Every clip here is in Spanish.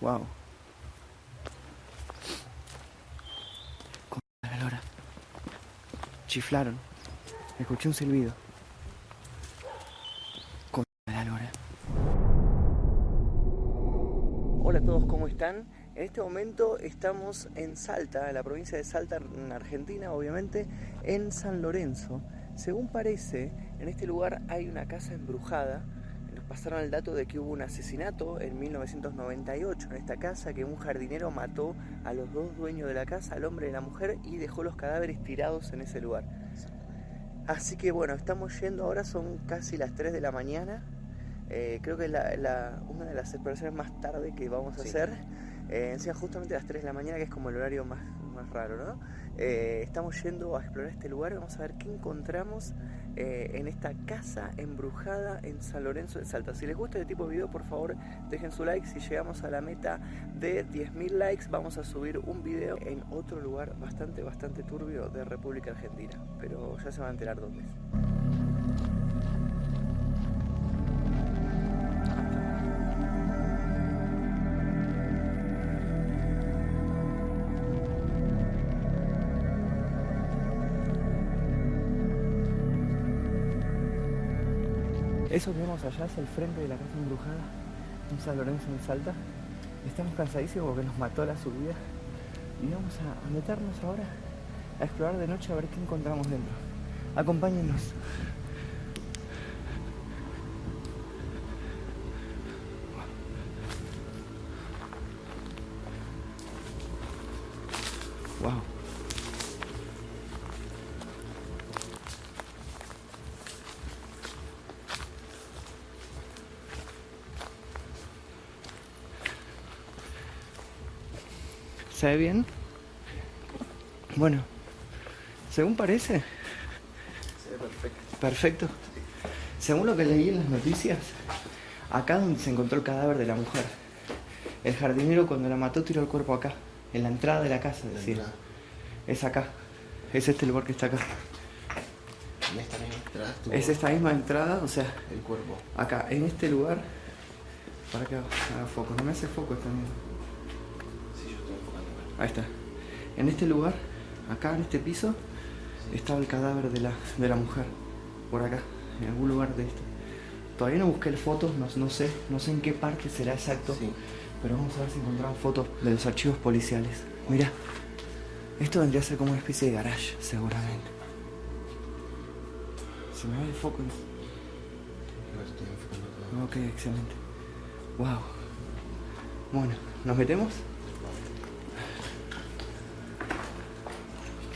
Wow. Con la lora. Chiflaron. Escuché un silbido. Con la lora. Hola a todos, ¿cómo están? En este momento estamos en Salta, en la provincia de Salta, en Argentina, obviamente, en San Lorenzo. Según parece, en este lugar hay una casa embrujada pasaron el dato de que hubo un asesinato en 1998 en esta casa, que un jardinero mató a los dos dueños de la casa, al hombre y la mujer, y dejó los cadáveres tirados en ese lugar. Así que bueno, estamos yendo ahora, son casi las 3 de la mañana. Eh, creo que es una de las exploraciones más tarde que vamos a hacer. Eh, encima justamente a las 3 de la mañana, que es como el horario más, más raro, ¿no? Eh, estamos yendo a explorar este lugar, vamos a ver qué encontramos eh, en esta casa embrujada en San Lorenzo de Salta. Si les gusta este tipo de video, por favor dejen su like. Si llegamos a la meta de 10.000 likes, vamos a subir un video en otro lugar bastante, bastante turbio de República Argentina. Pero ya se van a enterar dónde es. Eso que vemos allá es el frente de la casa embrujada en San Lorenzo en Salta. Estamos cansadísimos porque nos mató la subida y vamos a, meternos ahora a explorar de noche a ver qué encontramos dentro. Acompáñennos. ¿Se ve bien? Bueno, según parece. Se ve perfecto. Perfecto. Según lo que leí en las noticias, acá donde se encontró el cadáver de la mujer. El jardinero cuando la mató tiró el cuerpo acá, en la entrada de la casa, decía. Es acá. Es este lugar que está acá. esta misma entrada Es esta misma entrada, o sea. El cuerpo. Acá, en este lugar. Para que haga foco. No me hace foco esta misma. Ahí está. En este lugar, acá en este piso, estaba el cadáver de la, de la mujer. Por acá, en algún lugar de esto. Todavía no busqué fotos, no, no sé, no sé en qué parte será exacto. Pero vamos a ver si encontramos fotos de los archivos policiales. Mira, esto vendría a ser como una especie de garage, seguramente. Se me va el foco. Ok, excelente. Wow. Bueno, ¿nos metemos?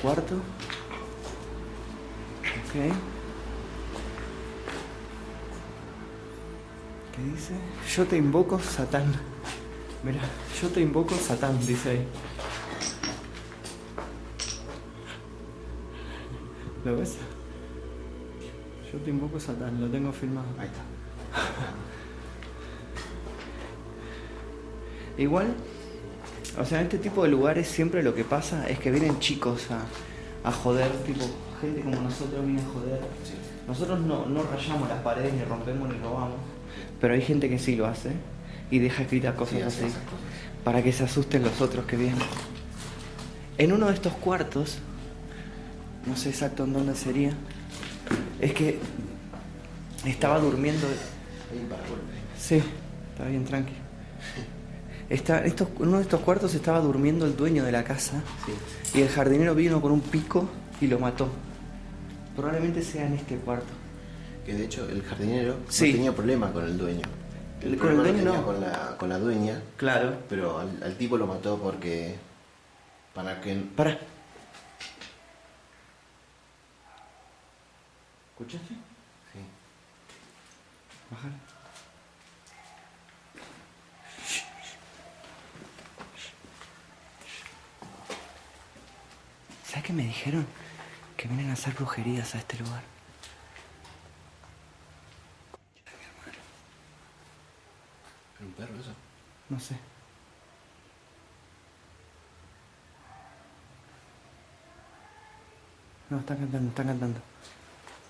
Cuarto. Ok. ¿Qué dice? Yo te invoco, Satán. Mira, yo te invoco, Satán, dice ahí. ¿Lo ves? Yo te invoco, Satán, lo tengo filmado. Ahí está. Igual o sea, en este tipo de lugares siempre lo que pasa es que vienen chicos a, joder, tipo, gente como nosotros viene a joder. Nosotros no, rayamos las paredes, ni rompemos, ni robamos, pero hay gente que sí lo hace y deja escritas cosas así para que se asusten los otros que vienen. En uno de estos cuartos, no sé exacto en dónde sería, es que estaba durmiendo. Sí, está bien, tranqui. Está, en uno de estos cuartos estaba durmiendo el dueño de la casa y el jardinero vino con un pico y lo mató. Probablemente sea en este cuarto. Que de hecho el jardinero no tenía problema con el dueño. El con el dueño no. Con la, con la dueña. Claro. Pero al, tipo lo mató porque. Para que. Para. ¿Escuchaste? Sí. Bajar. ¿Sabes qué me dijeron? Que vienen a hacer brujerías a este lugar. ¿Es un perro eso? No sé. No, están cantando, están cantando.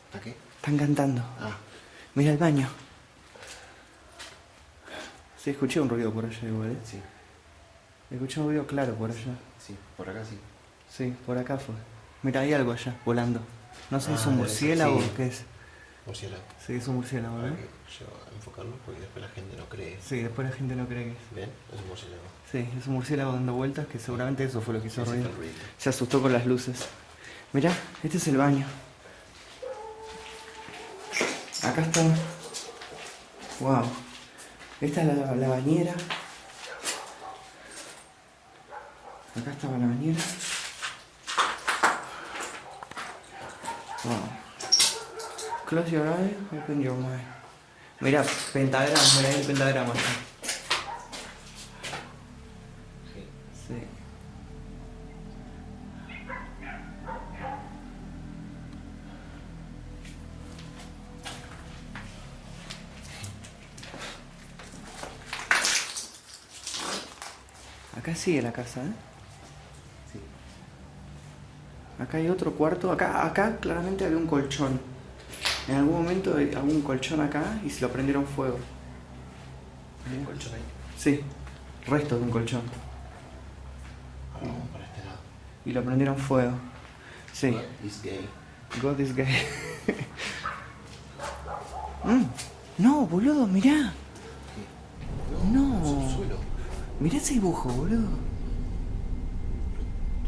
¿Está qué? Están cantando. Ah. Mira el baño. Sí, escuché un ruido por allá igual, ¿eh? Sí. Escuché un ruido claro por allá. Sí, por acá sí. Sí, por acá fue. Mira, hay algo allá, volando. No sé, Ah, ¿es un ser, murciélago sí. o qué es? Murciélago. Sí, es un murciélago, ¿no? que yo enfocarlo porque después la gente no cree. Sí, después la gente no cree que es. ¿Ven? Es un murciélago. Sí, es un murciélago dando vueltas que seguramente eso fue lo que hizo ruido. Se asustó con las luces. Mirá, este es el baño. Acá está. Wow. Esta es la, la bañera. Acá estaba la bañera. Wow. Close your eye, open your mind. Mira, pentagrama, mira el pentagrama. Sí. Acá sigue la casa, ¿eh? Acá hay otro cuarto. Acá, acá claramente había un colchón. En algún momento había un colchón acá y se lo prendieron fuego. ¿Hay un colchón ahí? Sí, resto de un colchón. Vamos para este lado. Y lo prendieron fuego. Sí. What is gay? God is gay. Mm, No, boludo, mirá. ¿Qué? No. Es suelo. Mirá ese dibujo, boludo.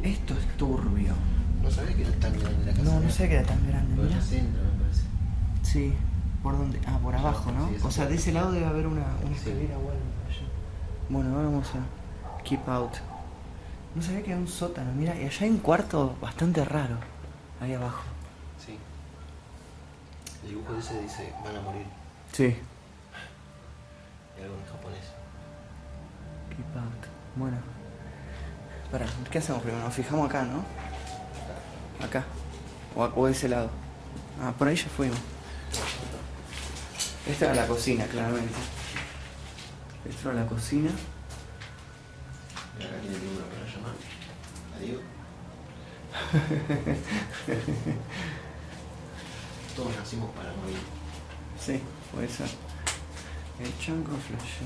Esto es turbio. No sabía que era tan grande la casa. No, no sé que era tan grande, Por el centro, me parece. Sí. ¿Por dónde? Ah, por abajo, ¿no? Sí, o sea, de ese lado debe haber una, una escalera o algo. Bueno, ahora vamos a keep out. No sabía que era un sótano, mira, y allá hay un cuarto bastante raro. Ahí abajo. Sí. El dibujo de ese dice, van a morir. Sí. Y algo en japonés. Keep out. Bueno. Para, ¿qué hacemos primero? Nos fijamos acá, ¿no? Acá. O, a- o de ese lado. Ah, por ahí ya fuimos. Esta era la cocina, claramente. Esta era la cocina. Y acá tiene el número para llamar. Adiós. Todos nacimos para morir. Sí, puede ser. El chango flash.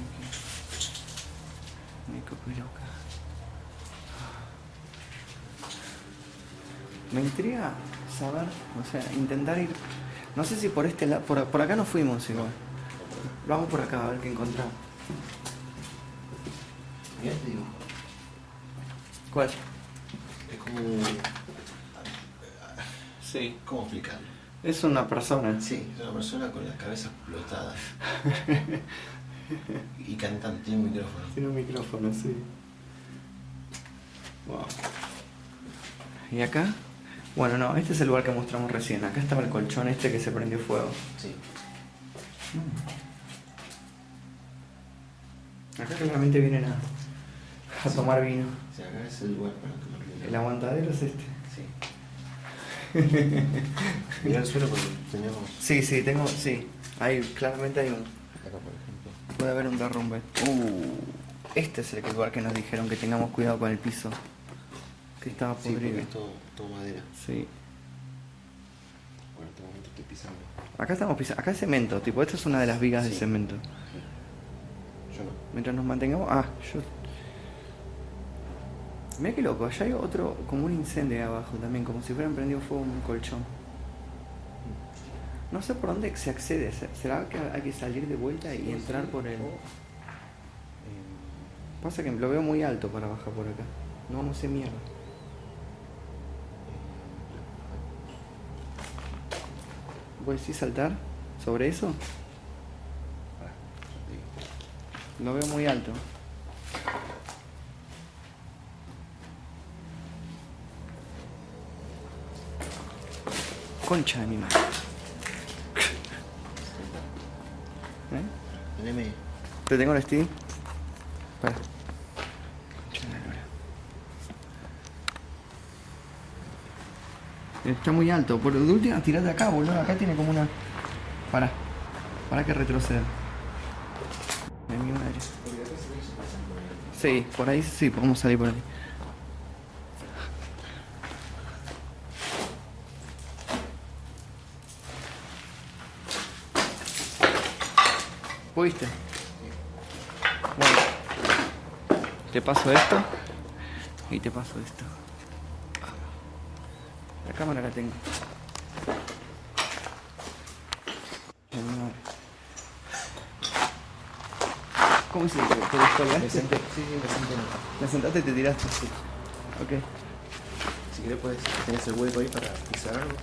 Nico Piloca. Me intriga saber, o sea, intentar ir. No sé si por este lado. Por, por acá no fuimos igual. Vamos por acá a ver qué encontramos. Mirá este dibujo. ¿Cuál? Es como. Sí. ¿Cómo explicarlo? Es una persona. Sí, es una persona con la cabeza explotada. y cantando, tiene un micrófono. Tiene un micrófono, sí. Wow. ¿Y acá? Bueno, no, este es el lugar que mostramos recién. Acá estaba el colchón este que se prendió fuego. Sí. Acá claramente vienen a, a tomar vino. Sea, acá es el lugar para tomar vino. El aguantadero es este. Sí. Mirá el suelo porque tenemos. Sí, sí, tengo, sí. Hay, claramente hay un. Acá, por ejemplo. Puede haber un derrumbe. Uh, este es el lugar que nos dijeron que tengamos cuidado con el piso. Que estaba Sí, podrido. Todo, todo madera. Sí. Bueno, en este momento estoy pisando. Acá estamos pisando. Acá es cemento, tipo, esta es una de las vigas de Sí. cemento. Yo no. Mientras nos mantengamos. Ah, yo. Mira qué loco, allá hay otro, como un incendio ahí abajo también, como si hubieran prendido fuego un colchón. No sé por dónde se accede, ¿se- ¿será que hay que salir de vuelta y entrar por el... Oh. Pasa que lo veo muy alto para bajar por acá. No, no sé mierda. ¿Puedes sí saltar sobre eso? Lo veo muy alto. Concha de mi madre. ¿Eh? ¿Te tengo el Steam? Para. Concha de la lora. Está muy alto. Por de última, tirate acá, boludo. Acá tiene como una. Para. Para que retroceda. De mi madre. Sí, por ahí sí, podemos salir por ahí. ¿Pudiste? Bueno. te paso esto y te paso esto. Cámara la tengo. ¿Cómo se te, te Me descolgaste? senté, sí, sí, me senté. ¿La sentaste y te tiraste? Sí. Ok. Si querés puedes, tenés el hueco ahí para pisar algo.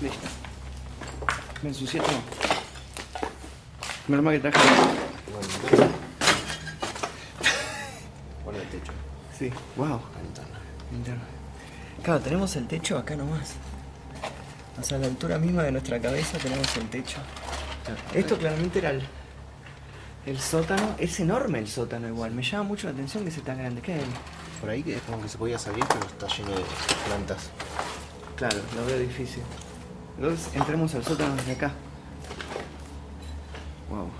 Listo. Me ensucié todo. Menos mal que traje. Bueno, Pon el techo, Sí. Wow. ventana. Interno. Claro, tenemos el techo acá nomás. O sea, a la altura misma de nuestra cabeza tenemos el techo. Esto claramente era el, el sótano. Es enorme el sótano igual. Me llama mucho la atención que sea tan grande. ¿Qué hay? Por ahí que es como que se podía salir, pero está lleno de plantas. Claro, lo veo difícil. Entonces entremos al sótano desde acá. Wow.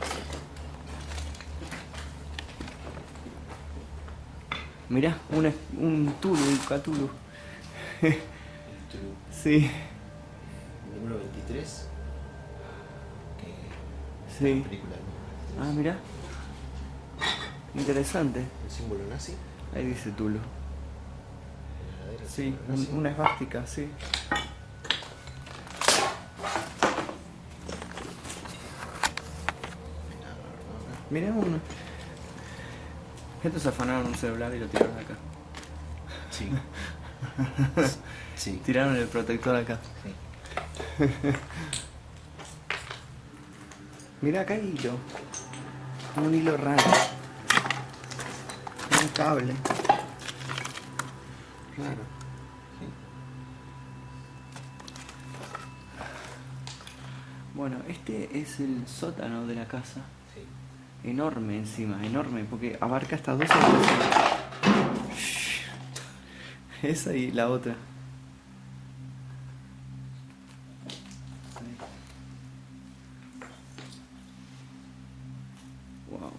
Mirá, un, es- un Tulu, un Cthulhu. sí, Número 23. Que sí. película. Ah, mirá. Interesante. El símbolo nazi. Ahí dice el Sí, un- una esvástica, sí. Mirá uno. Estos afanaron un celular y lo tiraron acá. Sí. sí. Tiraron el protector acá. Sí. Mirá acá hay hilo. Un hilo raro. Un cable. Claro. Sí. Bueno, este es el sótano de la casa. Enorme encima, enorme, porque abarca estas dos. Esa y la otra. Wow.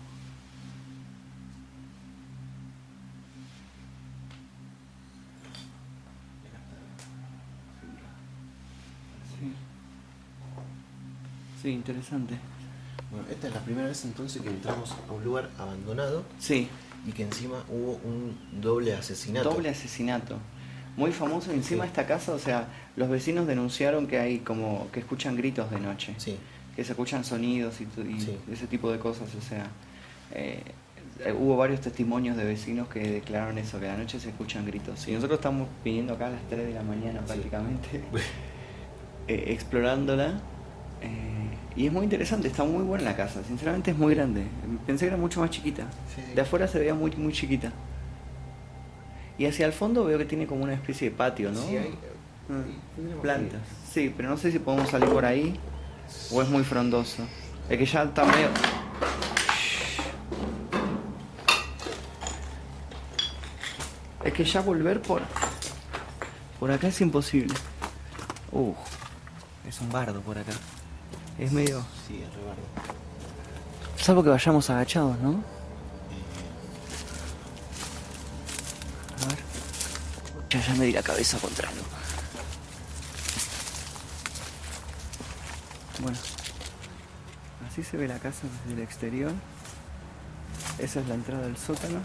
Sí. Sí, interesante. Esta es la primera vez entonces que entramos a un lugar abandonado Sí, y que encima hubo un doble asesinato. Doble asesinato. Muy famoso encima de esta casa, o sea, los vecinos denunciaron que hay como que escuchan gritos de noche, Sí. que se escuchan sonidos y, tu- y Sí. ese tipo de cosas, o sea, eh, eh, hubo varios testimonios de vecinos que declararon eso, que a la noche se escuchan gritos. Y nosotros estamos viniendo acá a las 3 de la mañana Sí. prácticamente, eh, explorándola. eh, y es muy interesante, está muy buena la casa, sinceramente es muy grande. Pensé que era mucho más chiquita. Sí. De afuera se veía muy, muy chiquita. Y hacia el fondo veo que tiene como una especie de patio, ¿no? Sí, hay, Ah, plantas. Sí, pero no sé si podemos salir por ahí o es muy frondoso. Es que ya está medio... Es que ya volver por... Por acá es imposible. Uh, es un bardo por acá. Es medio... Sí, es re bardo. Salvo que vayamos agachados, ¿no? Eh, A ver. Ya, ya me di la cabeza contra algo. Bueno. Así se ve la casa desde el exterior. Esa es la entrada del sótano.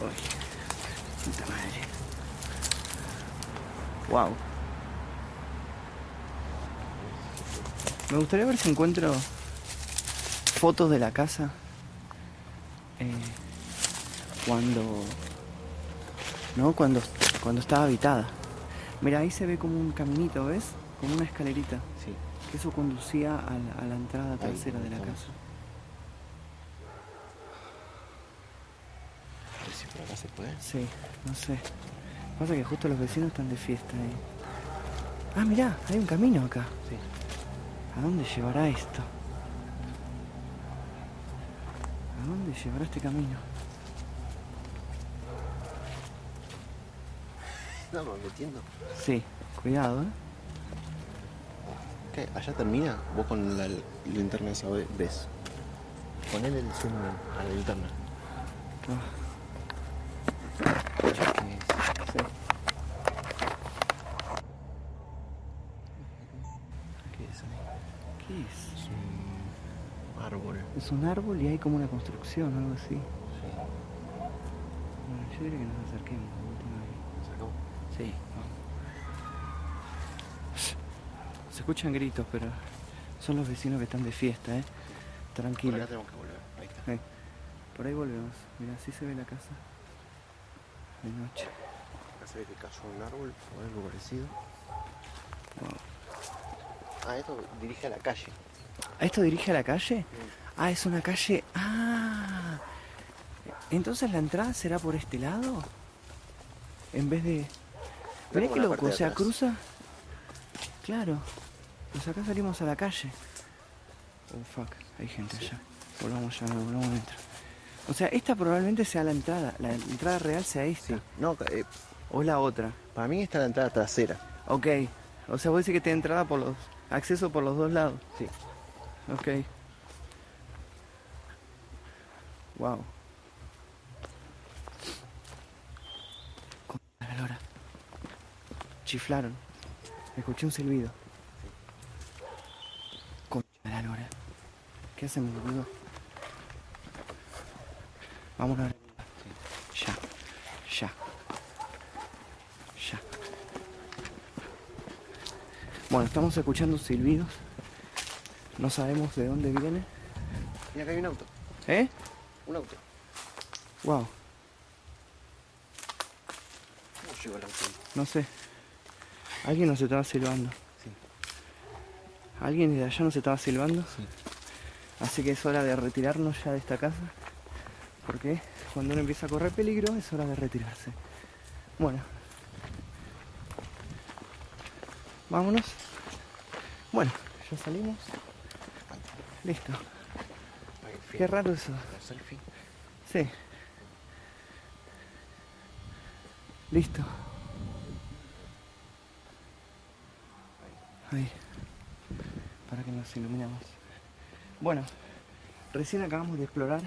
Uy, puta madre. Wow. Me gustaría ver si encuentro fotos de la casa. eh, cuando. ¿No? Cuando, cuando estaba habitada. Mira, ahí se ve como un caminito, ¿ves? Como una escalerita. sí. Que eso conducía a la, a la entrada trasera de la estamos. casa. A ver si por acá se puede. Sí, no sé. Pasa que justo los vecinos están de fiesta ahí. Ah, mirá, hay un camino acá. Sí. ¿A dónde llevará esto? ¿A dónde llevará este camino? Estamos metiendo. Sí, cuidado, ¿eh? ¿Qué? ¿Allá termina? Vos con la linterna esa ve- ves. Ponele el zoom a la linterna. Ah, ¿Qué es? sí. ¿Qué es ahí? ¿Qué es? Es un árbol. Es un árbol y hay como una construcción, algo así. Bueno, yo diría que nos acerquemos. de última vez. ¿Sacamos? Sí, vamos. Se escuchan gritos, pero son los vecinos que están de fiesta, ¿eh? Por Tranquilo. acá tenemos que volver. Ahí está. Por ahí volvemos. Mira, así se ve la casa. De noche. Acá se ve que cayó un árbol o algo parecido. Wow. Ah, esto dirige a la calle. ¿Ah, ¿Esto dirige a la calle? Ah, es una calle. Ah. Entonces la entrada será por este lado. En vez de. Mirá qué loco, o sea, cruza. Claro. Pues acá salimos a la calle. Oh fuck, hay gente allá. Volvamos ya, volvamos adentro. O sea, esta probablemente sea la entrada. La entrada real sea esta. No, eh, O la otra. para mí está la entrada trasera. Ok. O sea, vos decís que tiene entrada por los. acceso por los dos lados. Sí. Ok. Wow. Con la lora. Chiflaron. Escuché un silbido. Con la lora. ¿Qué hacemos, boludo? Vamos a ver. Ya. Ya. Ya. Bueno, estamos escuchando silbidos. No sabemos de dónde viene. Mira acá hay un auto. ¿Eh? Un auto. Wow, ¿Cómo llegó el auto no sé. Alguien nos estaba silbando. Sí. Alguien de allá nos estaba silbando. Sí. Así que es hora de retirarnos ya de esta casa. Porque cuando uno empieza a correr peligro es hora de retirarse. Bueno. Vámonos. Bueno, ya salimos. Listo. Qué raro eso. Selfie. Sí. Listo. Ahí. Para que nos iluminamos. Bueno, recién acabamos de explorar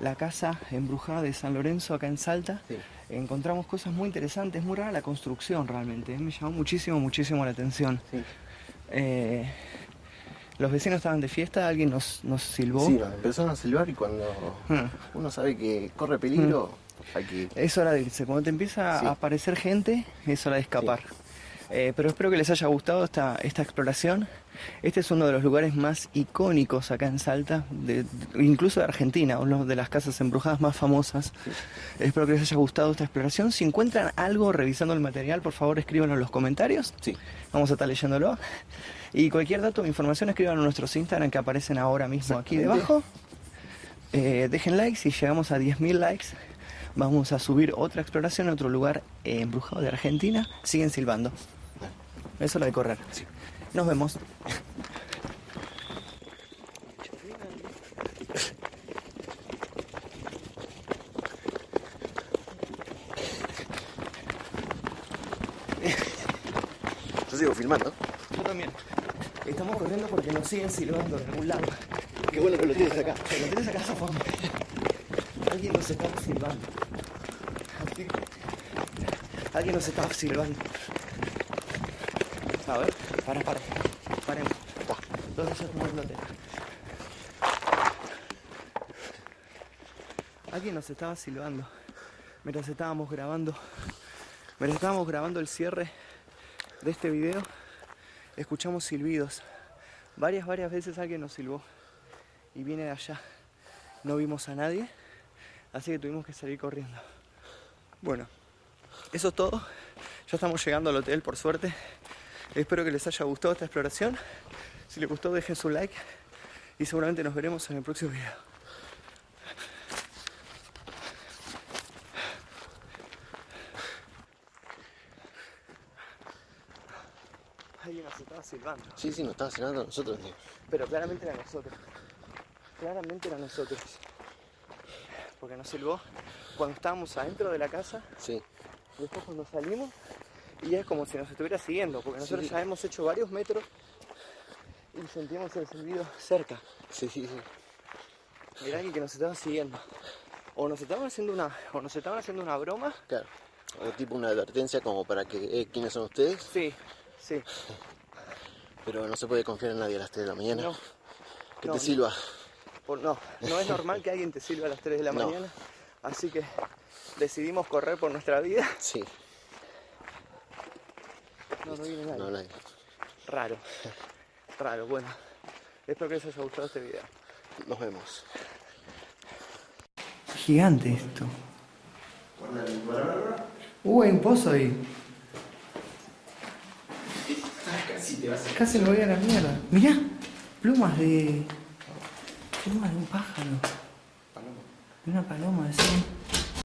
la casa embrujada de San Lorenzo acá en Salta. Sí. Encontramos cosas muy interesantes, muy rara la construcción realmente. Me llamó muchísimo, muchísimo la atención. Sí. Eh, los vecinos estaban de fiesta, alguien nos, nos silbó. Sí, nos empezaron a silbar y cuando Hmm. uno sabe que corre peligro, hay que. Es hora de irse. Cuando te empieza Sí. a aparecer gente, es hora de escapar. Eh, pero espero que les haya gustado esta, esta exploración. Este es uno de los lugares más icónicos acá en Salta, de- de- incluso de Argentina, uno de las casas embrujadas más famosas. Espero que les haya gustado esta exploración. Si encuentran algo revisando el material, por favor escríbanlo en los comentarios. Sí. Vamos a estar leyéndolo. Y cualquier dato o información escriban en nuestros Instagram que aparecen ahora mismo aquí debajo. Eh, dejen likes, si llegamos a 10.000 likes, vamos a subir otra exploración a otro lugar eh, embrujado de Argentina. Siguen silbando. Dale. Es hora de correr. Sí. Nos vemos. Yo sigo filmando. Yo también. Estamos corriendo porque nos siguen silbando de algún lado. Qué bueno que lo tienes acá. Que lo tienes acá, Zafón. Alguien nos estaba silbando. Alguien nos estaba silbando. A ver, para, para. Paremos. ¿Dónde está tu lote? Alguien nos estaba silbando. Mientras estábamos grabando. Mientras estábamos grabando el cierre de este video, escuchamos silbidos. Varias, varias veces alguien nos silbó y viene de allá. No vimos a nadie, así que tuvimos que salir corriendo. Bueno, eso es todo. Ya estamos llegando al hotel, por suerte. Espero que les haya gustado esta exploración. Si les gustó, dejen su like y seguramente nos veremos en el próximo video. Nos estaba silbando. Sí, sí, nos estaba cenando a nosotros, tío. Pero claramente era nosotros. Claramente era nosotros. Porque nos silbó cuando estábamos adentro de la casa, Sí. después cuando salimos, y es como si nos estuviera siguiendo, porque nosotros Sí. ya hemos hecho varios metros y sentimos el silbido cerca. Sí, sí, sí. Era alguien que nos estaba siguiendo. O nos estaban haciendo una, o nos estaban haciendo una broma. Claro. O tipo una advertencia como para que, eh, ¿quiénes son ustedes? Sí, sí. Pero no se puede confiar en nadie a las 3 de la mañana. No. Que No, te silba. Por- no, no es normal que alguien te sirva a las 3 de la No. mañana. Así que decidimos correr por nuestra vida. Sí, No, no viene nadie. no nadie. Raro. Raro, bueno. Espero que les haya gustado este video. Nos vemos. Gigante esto. Uh, hay un pozo ahí. Casi me voy a la mierda. Mirá, plumas de. plumas de un pájaro. De una paloma, así.